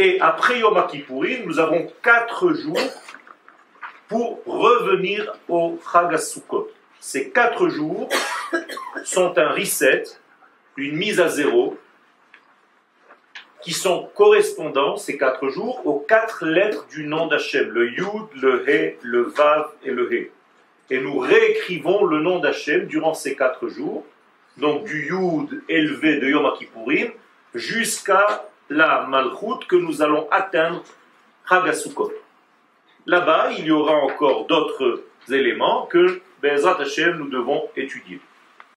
Et après Yom Kippourim, nous avons quatre jours pour revenir au Chagasukot. Ces quatre jours sont un reset, une mise à zéro, qui sont correspondants, ces quatre jours, aux quatre lettres du nom d'Hachem, le Yud, le He, le Vav et le He. Et nous réécrivons le nom d'Hachem durant ces quatre jours, donc du Yud élevé de Yom Kippourim jusqu'à la Malchut que nous allons atteindre Chagasukot. Là-bas, il y aura encore d'autres éléments que Bezrat Hashem nous devons étudier.